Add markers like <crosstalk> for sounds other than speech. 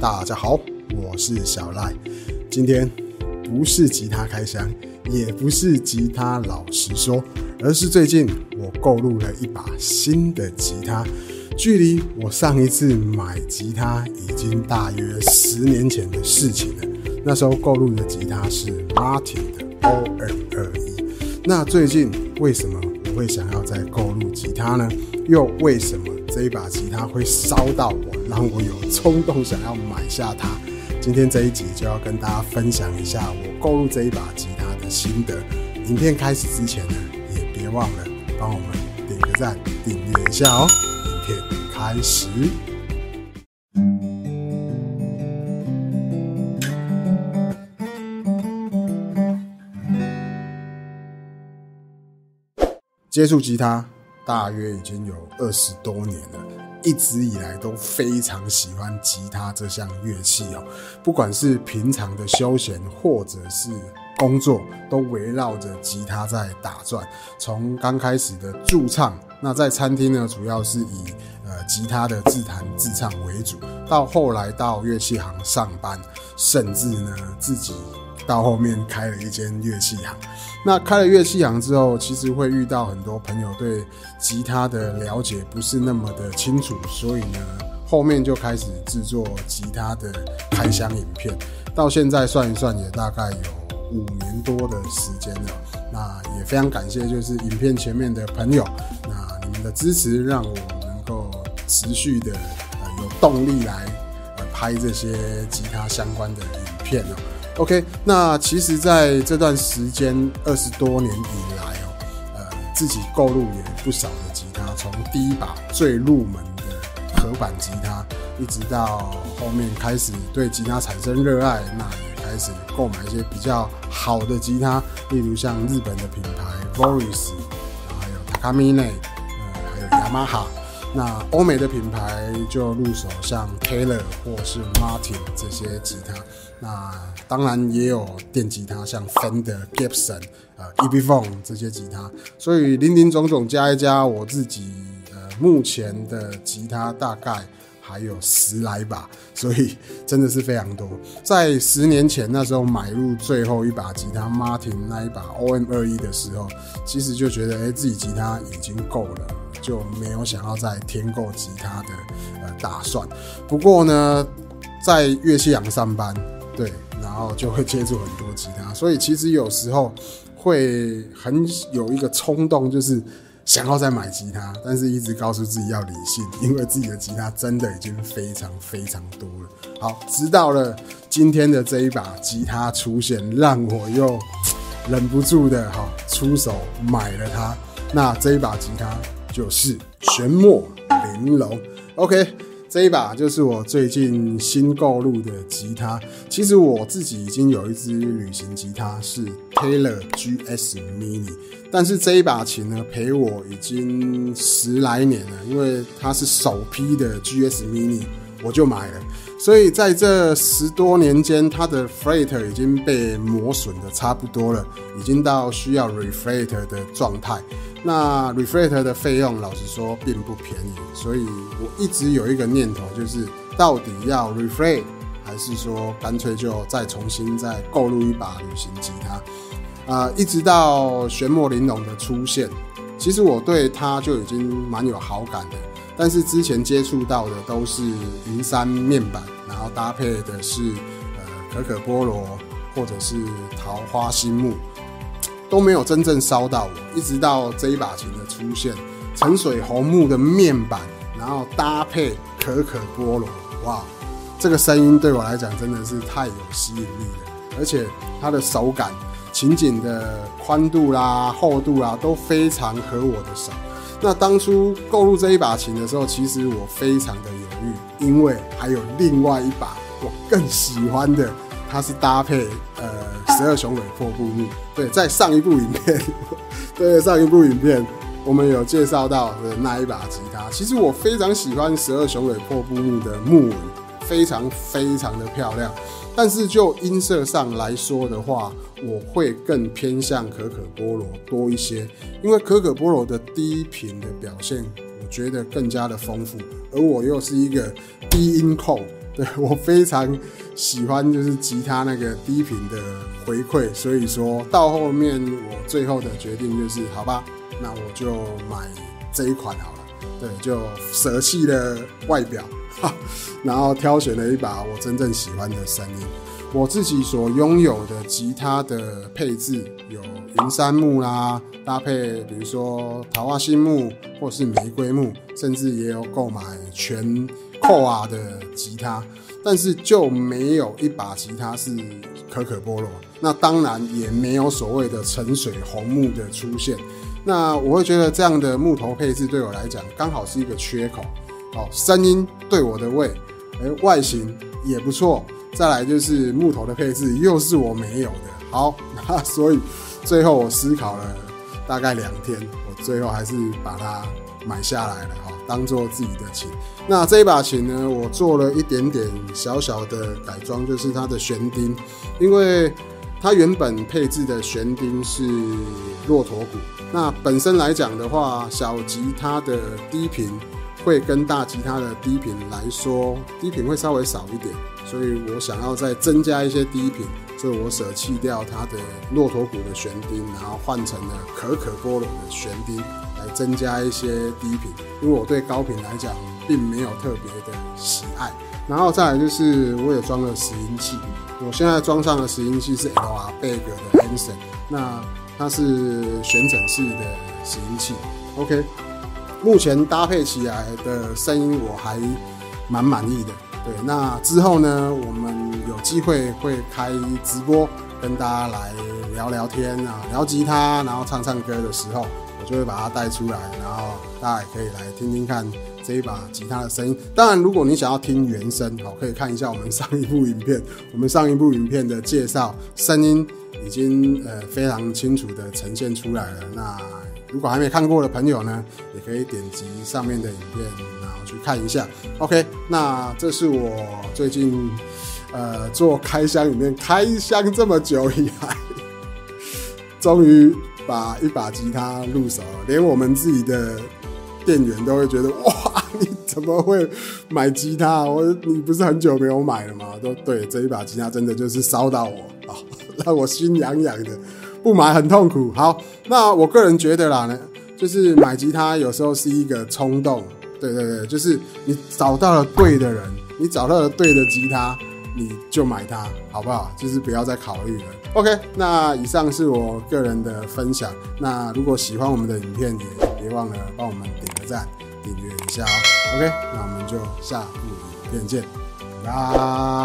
大家好，我是小赖。今天不是吉他开箱，也不是吉他老实说，而是最近我购入了一把新的吉他。距离我上一次买吉他已经大约十年前的事情了。那时候购入的吉他是 Martin 的 OM 二一。那最近为什么我会想要再购入吉他呢？又为什么这一把吉他会烧到我，让我有冲动想要买下它？今天这一集就要跟大家分享一下我购入这一把吉他的心得。影片开始之前呢，也别忘了帮我们点个赞、订阅一下哦。影片开始。接触吉他大约已经有二十多年了，一直以来都非常喜欢吉他这项乐器哦。不管是平常的休闲，或者是工作，都围绕着吉他在打转。从刚开始的驻唱，那在餐厅呢，主要是以呃吉他的自弹自唱为主，到后来到乐器行上班，甚至呢自己。到后面开了一间乐器行，那开了乐器行之后，其实会遇到很多朋友对吉他的了解不是那么的清楚，所以呢，后面就开始制作吉他的开箱影片。到现在算一算，也大概有五年多的时间了。那也非常感谢，就是影片前面的朋友，那你们的支持让我能够持续的呃有动力来呃拍这些吉他相关的影片哦。OK，那其实在这段时间二十多年以来哦，呃，自己购入也不少的吉他，从第一把最入门的合板吉他，一直到后面开始对吉他产生热爱，那也开始购买一些比较好的吉他，例如像日本的品牌 Voris，还有 Takamine，呃，还有雅马哈。那欧美的品牌就入手像 Taylor 或是 Martin 这些吉他，那当然也有电吉他，像 Fender、Gibson、呃 e b i p h o n e 这些吉他，所以林林总总加一加，我自己呃目前的吉他大概还有十来把，所以真的是非常多。在十年前那时候买入最后一把吉他 Martin 那一把 OM 二一的时候，其实就觉得哎自己吉他已经够了。就没有想要再添购吉他的呃打算。不过呢，在乐器行上班，对，然后就会接触很多吉他，所以其实有时候会很有一个冲动，就是想要再买吉他，但是一直告诉自己要理性，<laughs> 因为自己的吉他真的已经非常非常多了。好，直到了今天的这一把吉他出现，让我又忍不住的哈出手买了它。那这一把吉他。就是玄墨玲珑，OK，这一把就是我最近新购入的吉他。其实我自己已经有一支旅行吉他，是 Taylor GS Mini，但是这一把琴呢陪我已经十来年了，因为它是首批的 GS Mini，我就买了。所以在这十多年间，它的 fret 已经被磨损的差不多了，已经到需要 refret 的状态。那 refret 的费用，老实说并不便宜。所以我一直有一个念头，就是到底要 refret，还是说干脆就再重新再购入一把旅行吉他？啊，一直到玄墨玲珑的出现，其实我对它就已经蛮有好感的。但是之前接触到的都是云杉面板，然后搭配的是呃可可菠萝或者是桃花心木，都没有真正烧到我。一直到这一把琴的出现，沉水红木的面板，然后搭配可可波罗，哇，这个声音对我来讲真的是太有吸引力了，而且它的手感、琴颈的宽度啦、厚度啦都非常合我的手。那当初购入这一把琴的时候，其实我非常的犹豫，因为还有另外一把我更喜欢的，它是搭配呃十二雄尾破布木。对，在上一部影片，<laughs> 对上一部影片我们有介绍到的那一把吉他，其实我非常喜欢十二雄尾破布木的木纹，非常非常的漂亮。但是就音色上来说的话，我会更偏向可可波罗多一些，因为可可波罗的低频的表现，我觉得更加的丰富，而我又是一个低音控，对 <laughs> 我非常喜欢就是吉他那个低频的回馈，所以说到后面我最后的决定就是，好吧，那我就买这一款好了。对，就舍弃了外表，然后挑选了一把我真正喜欢的声音。我自己所拥有的吉他的配置有云杉木啦，搭配比如说桃花心木或是玫瑰木，甚至也有购买全扣啊的吉他，但是就没有一把吉他是可可波罗。那当然也没有所谓的沉水红木的出现。那我会觉得这样的木头配置对我来讲刚好是一个缺口。哦，声音对我的胃，哎，外形也不错。再来就是木头的配置又是我没有的。好，<laughs> 那所以最后我思考了大概两天，我最后还是把它买下来了。哈，当做自己的琴。那这一把琴呢，我做了一点点小小的改装，就是它的弦钉，因为它原本配置的弦钉是骆驼骨。那本身来讲的话，小吉他的低频会跟大吉他的低频来说，低频会稍微少一点。所以我想要再增加一些低频，所以我舍弃掉它的骆驼骨的弦钉，然后换成了可可波龙的弦钉，增加一些低频。因为我对高频来讲并没有特别的喜爱。然后再来就是我也装了拾音器，我现在装上的拾音器是 L.R. Beg 的 Anson，那它是旋整式的拾音器。OK，目前搭配起来的声音我还蛮满意的。对，那之后呢，我们有机会会开直播，跟大家来聊聊天啊，聊吉他，然后唱唱歌的时候，就会把它带出来，然后大家也可以来听听看这一把吉他的声音。当然，如果你想要听原声，好，可以看一下我们上一部影片，我们上一部影片的介绍，声音已经呃非常清楚的呈现出来了。那如果还没看过的朋友呢，也可以点击上面的影片。然后去看一下，OK，那这是我最近呃做开箱里面开箱这么久以来，终于把一把吉他入手了，连我们自己的店员都会觉得哇，你怎么会买吉他？我你不是很久没有买了吗？都对，这一把吉他真的就是烧到我啊，让我心痒痒的，不买很痛苦。好，那我个人觉得啦呢，就是买吉他有时候是一个冲动。对对对，就是你找到了对的人，你找到了对的吉他，你就买它，好不好？就是不要再考虑了。OK，那以上是我个人的分享。那如果喜欢我们的影片，也别忘了帮我们点个赞、订阅一下哦。OK，那我们就下部影片见，拜。